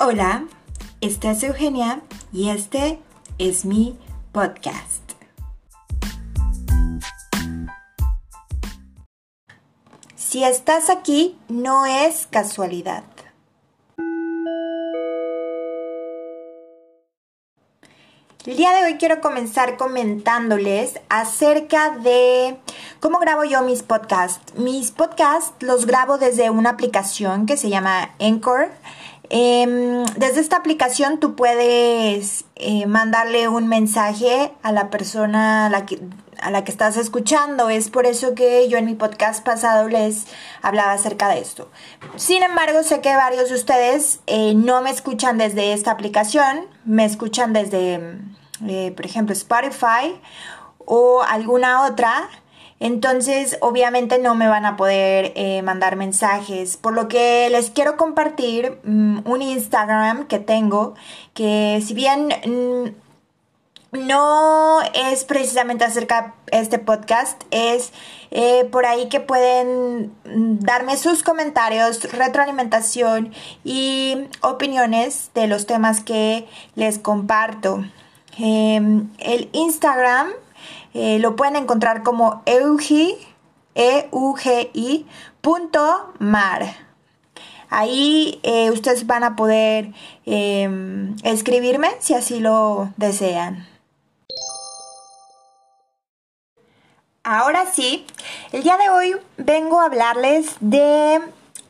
Hola, esta es Eugenia y este es mi podcast. Si estás aquí, no es casualidad. El día de hoy quiero comenzar comentándoles acerca de cómo grabo yo mis podcasts. Mis podcasts los grabo desde una aplicación que se llama Anchor. Em, desde esta aplicación tú puedes eh, mandarle un mensaje a la persona a la, que, a la que estás escuchando. Es por eso que yo en mi podcast pasado les hablaba acerca de esto. Sin embargo, sé que varios de ustedes eh, no me escuchan desde esta aplicación, me escuchan desde, eh, por ejemplo, Spotify o alguna otra. Entonces, obviamente no me van a poder eh, mandar mensajes, por lo que les quiero compartir mm, un Instagram que tengo, que si bien mm, no es precisamente acerca de este podcast, es eh, por ahí que pueden mm, darme sus comentarios, retroalimentación y opiniones de los temas que les comparto. Em, el Instagram eh, lo pueden encontrar como eugi, e punto mar. Ahí eh, ustedes van a poder em, escribirme si así lo desean. Ahora sí, el día de hoy vengo a hablarles de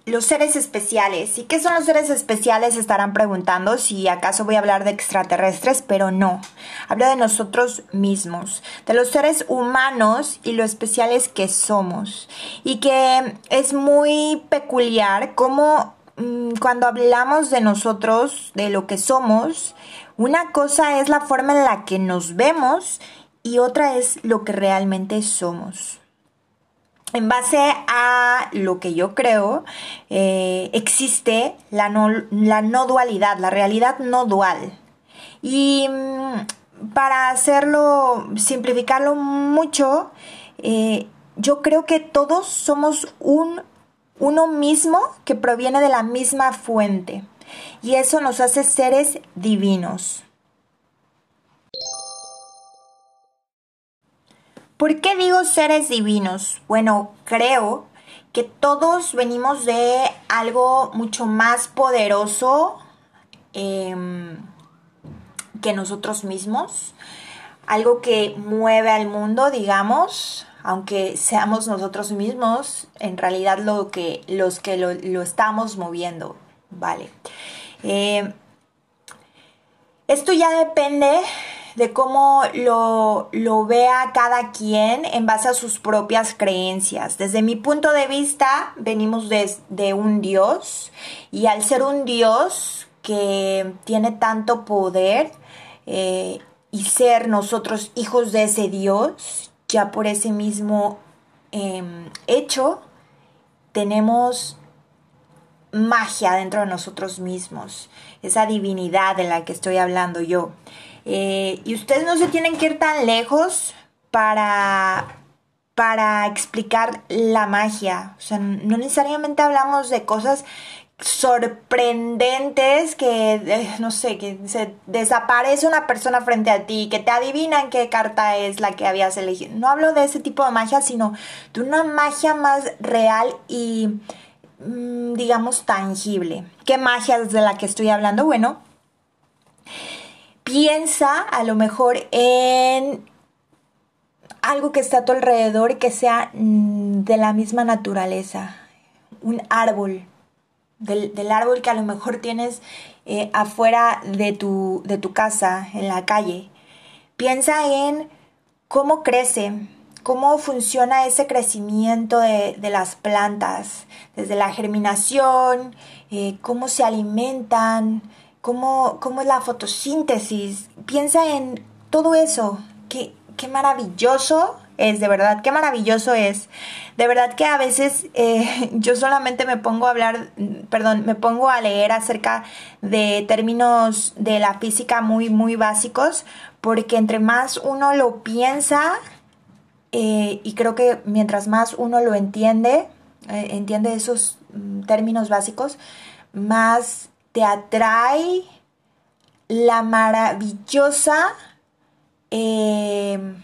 los seres especiales. ¿Y qué son los seres especiales? Estarán preguntando si acaso voy a hablar de extraterrestres, pero no. Hablo de nosotros mismos, de los seres humanos y lo especiales que somos. Y que es muy peculiar cómo mm, cuando hablamos de nosotros, de lo que somos, una cosa es la forma en la que nos vemos y otra es lo que realmente somos en base a lo que yo creo, eh, existe la no, la no, dualidad, la realidad no dual. Y mm, para hacerlo, simplificarlo mucho, eh, yo creo que todos somos un, uno mismo que proviene de la misma fuente. Y eso nos hace seres divinos. ¿Por qué digo seres divinos? Bueno, creo que todos venimos de algo mucho más poderoso em, que nosotros mismos, algo que mueve al mundo, digamos, aunque seamos nosotros mismos, en realidad lo que, los que lo, estamos moviendo, ¿vale? Em, esto ya depende de cómo lo, vea cada quien en base a sus propias creencias. Desde mi punto de vista, venimos de, un Dios y al ser un Dios que tiene tanto poder eh, y ser nosotros hijos de ese Dios, ya por ese mismo em, hecho, tenemos magia dentro de nosotros mismos, esa divinidad de la que estoy hablando yo. Eh, y ustedes no se tienen que ir tan lejos para, para explicar la magia. O sea, no necesariamente hablamos de cosas sorprendentes que, eh, no sé, que se desaparece una persona frente a ti, que te adivinan qué carta es la que habías elegido. No hablo de ese tipo de magia, sino de una magia más real y, mm, digamos, tangible. ¿Qué magia es de la que estoy hablando? Bueno, piensa a lo mejor en algo que está a tu alrededor y que sea mm, de la misma naturaleza. Un árbol. Del, árbol que a lo mejor tienes eh, afuera de tu, de tu casa, en la calle. Piensa en cómo crece, cómo funciona ese crecimiento de, las plantas, desde la germinación, eh, cómo se alimentan, cómo, es la fotosíntesis. Piensa en todo eso. Qué, qué maravilloso es, de verdad, qué maravilloso es. De verdad que a veces eh, yo solamente me pongo a hablar, perdón, me pongo a leer acerca de términos de la física muy, muy básicos, porque entre más uno lo piensa, eh, y creo que mientras más uno lo entiende, eh, entiende esos mm, términos básicos, más atrae la maravillosa, em,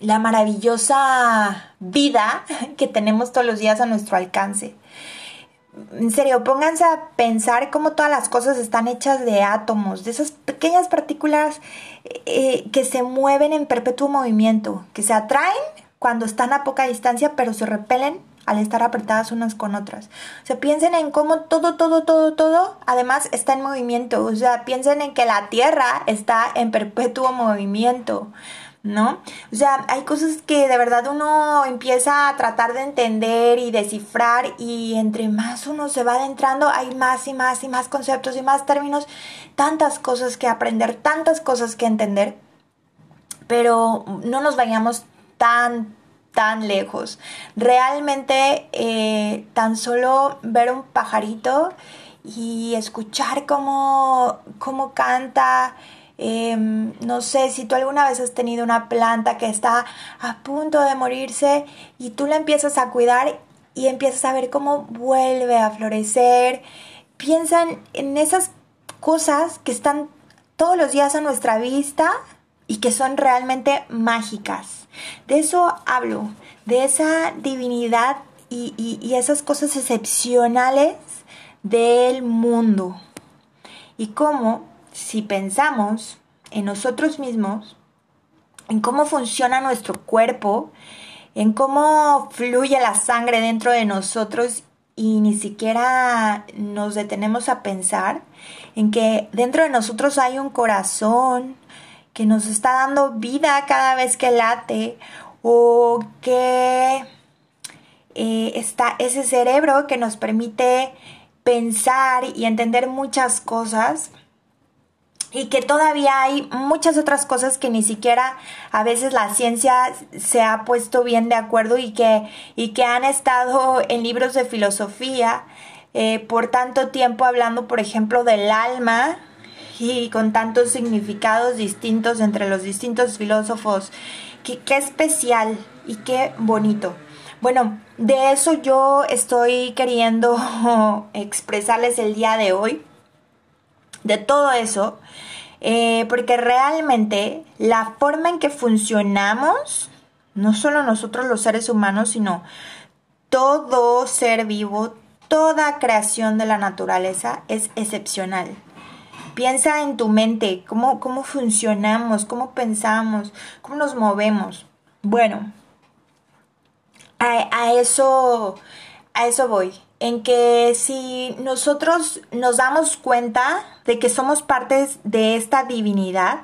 la maravillosa vida que tenemos todos los días a nuestro alcance. En serio, pónganse a pensar cómo todas las cosas están hechas de átomos, de esas pequeñas partículas eh, que se mueven en perpetuo movimiento, que se atraen cuando están a poca distancia, pero se repelen al estar apretadas unas con otras. O sea, piensen en cómo todo, todo, todo, todo, además está en movimiento. O sea, piensen en que la Tierra está en perpetuo movimiento. ¿no? O sea, hay cosas que de verdad uno empieza a tratar de entender y descifrar y entre más uno se va adentrando hay más y más y más conceptos y más términos, tantas cosas que aprender, tantas cosas que entender, pero no nos vayamos tan tan lejos. Realmente eh, tan solo ver un pajarito y escuchar cómo, cómo canta. Em, no sé si tú alguna vez has tenido una planta que está a punto de morirse y tú la empiezas a cuidar y empiezas a ver cómo vuelve a florecer. Piensan en esas cosas que están todos los días a nuestra vista y que son realmente mágicas. De eso hablo, de esa divinidad y, esas cosas excepcionales del mundo. Y cómo, si pensamos en nosotros mismos, en cómo funciona nuestro cuerpo, en cómo fluye la sangre dentro de nosotros y ni siquiera nos detenemos a pensar en que dentro de nosotros hay un corazón, que nos está dando vida cada vez que late o que eh, está ese cerebro que nos permite pensar y entender muchas cosas y que todavía hay muchas otras cosas que ni siquiera a veces la ciencia se ha puesto bien de acuerdo y que, y que han estado en libros de filosofía eh, por tanto tiempo hablando, por ejemplo, del alma y con tantos significados distintos entre los distintos filósofos. Qué, especial y qué bonito. Bueno, de eso yo estoy queriendo expresarles el día de hoy, de todo eso, eh, porque realmente la forma en que funcionamos, no solo nosotros los seres humanos, sino todo ser vivo, toda creación de la naturaleza es excepcional. Piensa en tu mente, cómo, cómo funcionamos, cómo pensamos, cómo nos movemos. Bueno, a, eso, a eso voy. En que si nosotros nos damos cuenta de que somos partes de esta divinidad,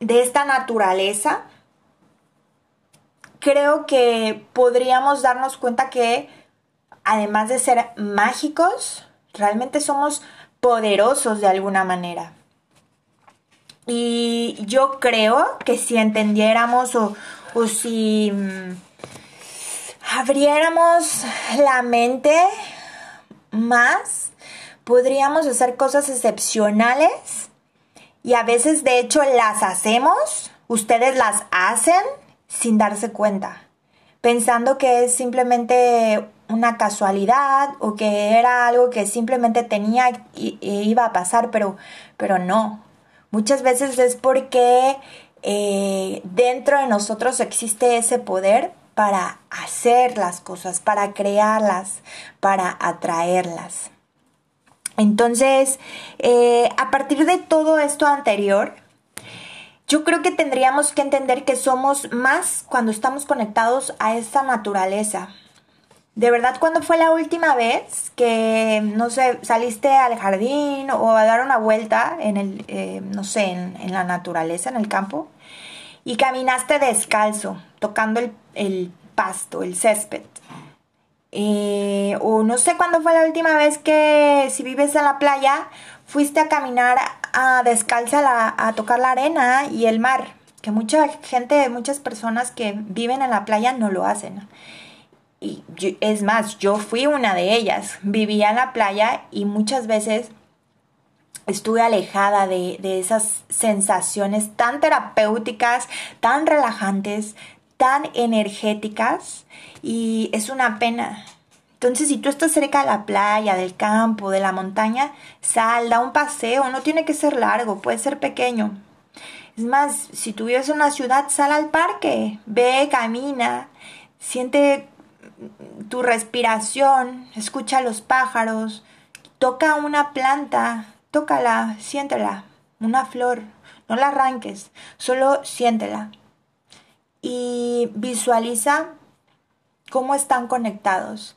de esta naturaleza, creo que podríamos darnos cuenta que además de ser mágicos, realmente somos poderosos de alguna manera. Y yo creo que si entendiéramos o, si mm, abriéramos la mente más, podríamos hacer cosas excepcionales y a veces de hecho las hacemos, ustedes las hacen sin darse cuenta, pensando que es simplemente una casualidad o que era algo que simplemente tenía y, iba a pasar, pero, pero no. Muchas veces es porque eh, dentro de nosotros existe ese poder para hacer las cosas, para crearlas, para atraerlas. Entonces, eh, a partir de todo esto anterior, yo creo que tendríamos que entender que somos más cuando estamos conectados a esta naturaleza, de verdad, ¿cuándo fue la última vez que, no sé, saliste al jardín o a dar una vuelta en el, eh, no sé, en, la naturaleza, en el campo, y caminaste descalzo, tocando el, pasto, el césped? Eh, o no sé cuándo fue la última vez que, si vives en la playa, fuiste a caminar a descalza a tocar la arena y el mar, que mucha gente, muchas personas que viven en la playa no lo hacen y es más, yo fui una de ellas. Vivía en la playa y muchas veces estuve alejada de, de esas sensaciones tan terapéuticas, tan relajantes, tan energéticas y es una pena. Entonces, si tú estás cerca de la playa, del campo, de la montaña, sal, da un paseo, no tiene que ser largo, puede ser pequeño. Es más, si tú vives en una ciudad, sal al parque, ve, camina, siente tu respiración, escucha los pájaros, toca una planta, tócala, siéntela, una flor, no la arranques, solo siéntela. Y visualiza cómo están conectados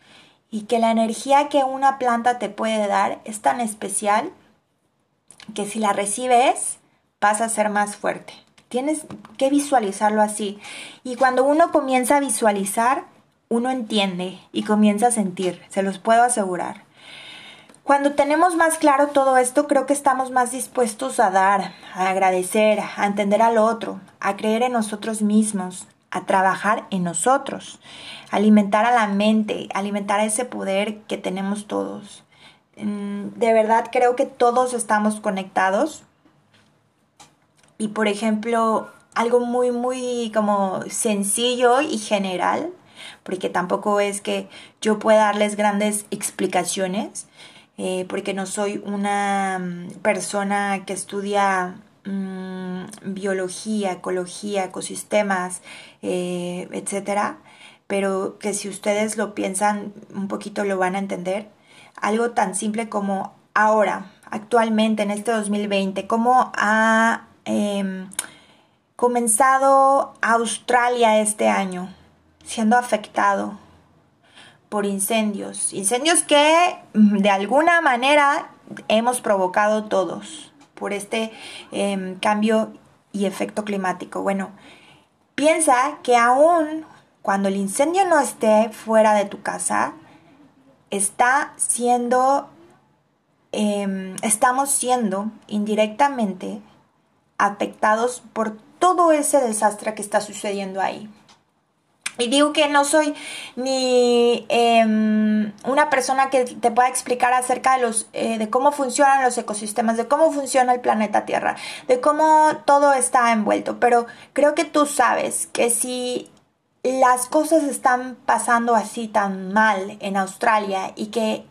y que la energía que una planta te puede dar es tan especial que si la recibes vas a ser más fuerte. Tienes que visualizarlo así. Y cuando uno comienza a visualizar, uno entiende y comienza a sentir, se los puedo asegurar. Cuando tenemos más claro todo esto, creo que estamos más dispuestos a dar, a agradecer, a entender al otro, a creer en nosotros mismos, a trabajar en nosotros, alimentar a la mente, alimentar ese poder que tenemos todos. Mm, de verdad creo que todos estamos conectados. Y por ejemplo, algo muy, muy como sencillo y general, porque tampoco es que yo pueda darles grandes explicaciones, eh, porque no soy una mm, persona que estudia Mm, biología, ecología, ecosistemas, eh, etcétera, pero que si ustedes lo piensan un poquito lo van a entender. Algo tan simple como ahora, actualmente en este 2020, cómo ha em, comenzado Australia este año siendo afectado por incendios, incendios que mm, de alguna manera hemos provocado todos por este em, cambio y efecto climático. Bueno, piensa que aún cuando el incendio no esté fuera de tu casa, está siendo, em, estamos siendo indirectamente afectados por todo ese desastre que está sucediendo ahí. Y digo que no soy ni em, una persona que te pueda explicar acerca de, los, eh, de cómo funcionan los ecosistemas, de cómo funciona el planeta Tierra, de cómo todo está envuelto, pero creo que tú sabes que si las cosas están pasando así tan mal en Australia y que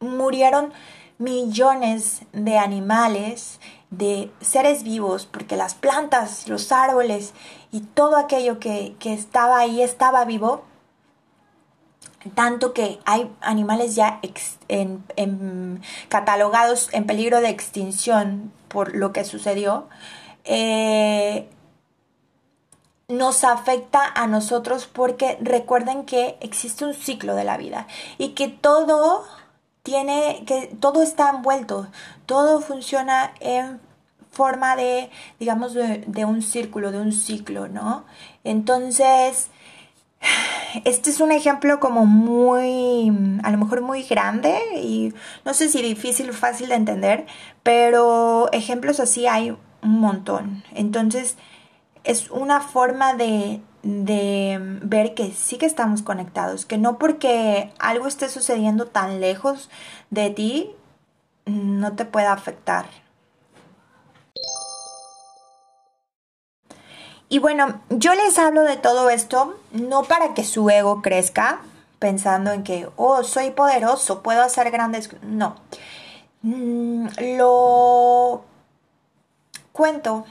murieron millones de animales, de seres vivos, porque las plantas, los árboles y todo aquello que, estaba ahí estaba vivo, tanto que hay animales ya en, catalogados en peligro de extinción por lo que sucedió, eh, nos afecta a nosotros porque recuerden que existe un ciclo de la vida y que todo tiene que todo está envuelto, todo funciona en forma de, digamos, de, un círculo, de un ciclo, ¿no? Entonces, este es un ejemplo como muy, a lo mejor muy grande y no sé si difícil o fácil de entender, pero ejemplos así hay un montón. Entonces, es una forma de, de ver que sí que estamos conectados, que no porque algo esté sucediendo tan lejos de ti, no te pueda afectar. Y bueno, yo les hablo de todo esto no para que su ego crezca, pensando en que, oh, soy poderoso, puedo hacer grandes... No. Mm, lo cuento,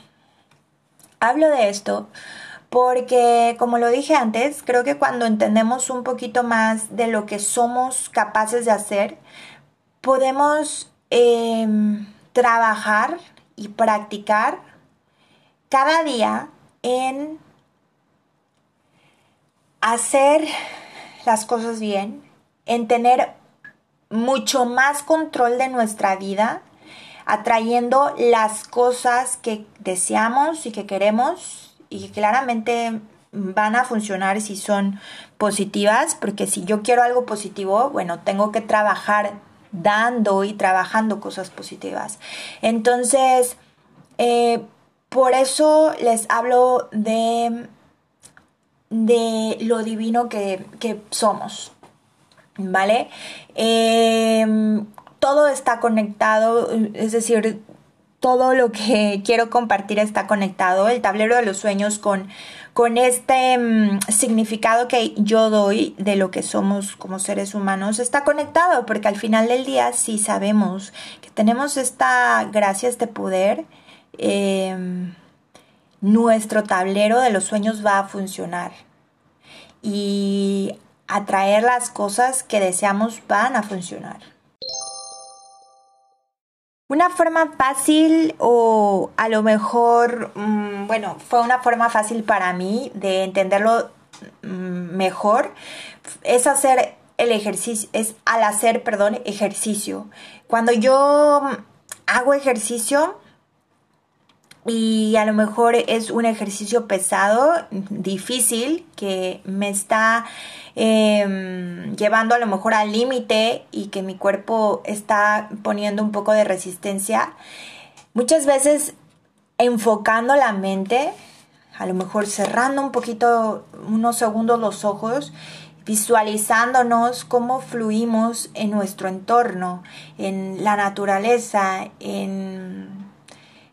hablo de esto porque, como lo dije antes, creo que cuando entendemos un poquito más de lo que somos capaces de hacer, podemos em, trabajar y practicar cada día en hacer las cosas bien, en tener mucho más control de nuestra vida, atrayendo las cosas que deseamos y que queremos y que claramente van a funcionar si son positivas, porque si yo quiero algo positivo, bueno, tengo que trabajar dando y trabajando cosas positivas. Entonces, eh, por eso les hablo de, de lo divino que, somos, ¿vale? Em, todo está conectado, es decir, todo lo que quiero compartir está conectado. El tablero de los sueños con, con este mm, significado que yo doy de lo que somos como seres humanos, está conectado, porque al final del día sí sabemos que tenemos esta gracia, este poder, em, nuestro tablero de los sueños va a funcionar. Y atraer las cosas que deseamos van a funcionar. Una forma fácil o a lo mejor, mm, bueno, fue una forma fácil para mí de entenderlo mm, mejor, es hacer el ejercicio, es al hacer, perdón, ejercicio. Cuando yo hago ejercicio, y a lo mejor es un ejercicio pesado, difícil, que me está em, llevando a lo mejor al límite y que mi cuerpo está poniendo un poco de resistencia. Muchas veces enfocando la mente, a lo mejor cerrando un poquito, unos segundos los ojos, visualizándonos cómo fluimos en nuestro entorno, en la naturaleza, en,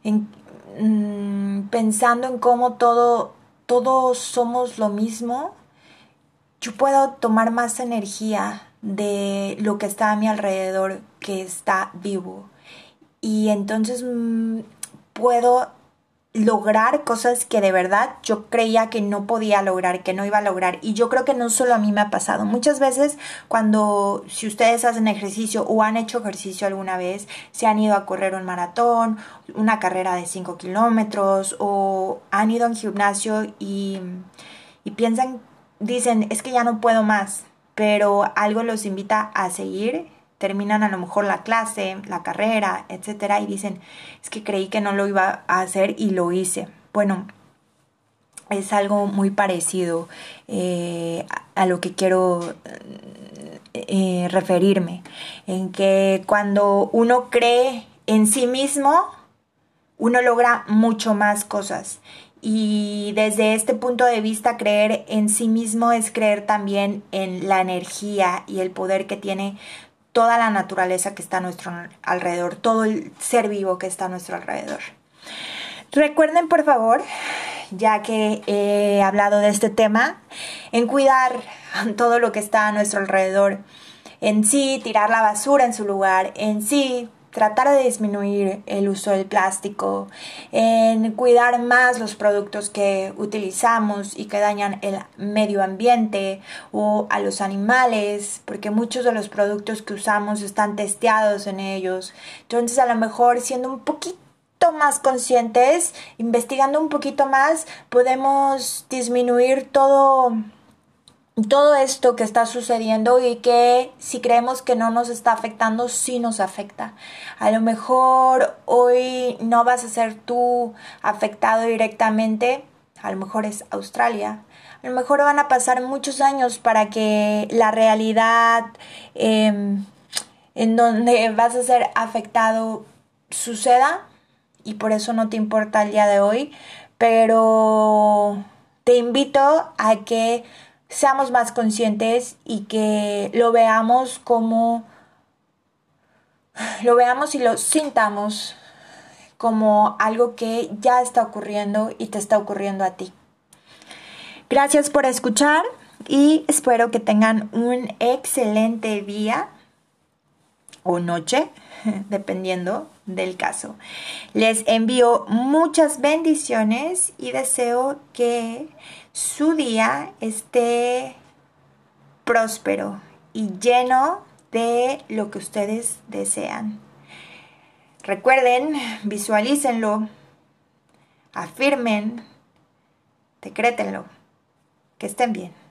en Mm, pensando en cómo todo, todos somos lo mismo, yo puedo tomar más energía de lo que está a mi alrededor que está vivo. Y entonces mm, puedo lograr cosas que de verdad yo creía que no podía lograr, que no iba a lograr. Y yo creo que no solo a mí me ha pasado. Muchas veces cuando, si ustedes hacen ejercicio o han hecho ejercicio alguna vez, se han ido a correr un maratón, una carrera de 5 kilómetros o han ido a un gimnasio y, y piensan, dicen, es que ya no puedo más, pero algo los invita a seguir terminan a lo mejor la clase, la carrera, etcétera, y dicen, es que creí que no lo iba a hacer y lo hice. Bueno, es algo muy parecido eh, a, lo que quiero eh, referirme, en que cuando uno cree en sí mismo, uno logra mucho más cosas. Y desde este punto de vista, creer en sí mismo es creer también en la energía y el poder que tiene toda la naturaleza que está a nuestro alrededor, todo el ser vivo que está a nuestro alrededor. Recuerden, por favor, ya que he hablado de este tema, en cuidar todo lo que está a nuestro alrededor, en sí tirar la basura en su lugar, en sí tratar de disminuir el uso del plástico, en cuidar más los productos que utilizamos y que dañan el medio ambiente o a los animales, porque muchos de los productos que usamos están testeados en ellos. Entonces a lo mejor siendo un poquito más conscientes, investigando un poquito más, podemos disminuir todo todo esto que está sucediendo y que si creemos que no nos está afectando, sí nos afecta. A lo mejor hoy no vas a ser tú afectado directamente, a lo mejor es Australia. A lo mejor van a pasar muchos años para que la realidad em, en donde vas a ser afectado suceda y por eso no te importa el día de hoy, pero te invito a que seamos más conscientes y que lo veamos como lo veamos y lo sintamos como algo que ya está ocurriendo y te está ocurriendo a ti. Gracias por escuchar y espero que tengan un excelente día o noche, dependiendo del caso. Les envío muchas bendiciones y deseo que su día esté próspero y lleno de lo que ustedes desean. Recuerden, visualícenlo, afirmen, decrétenlo. Que estén bien.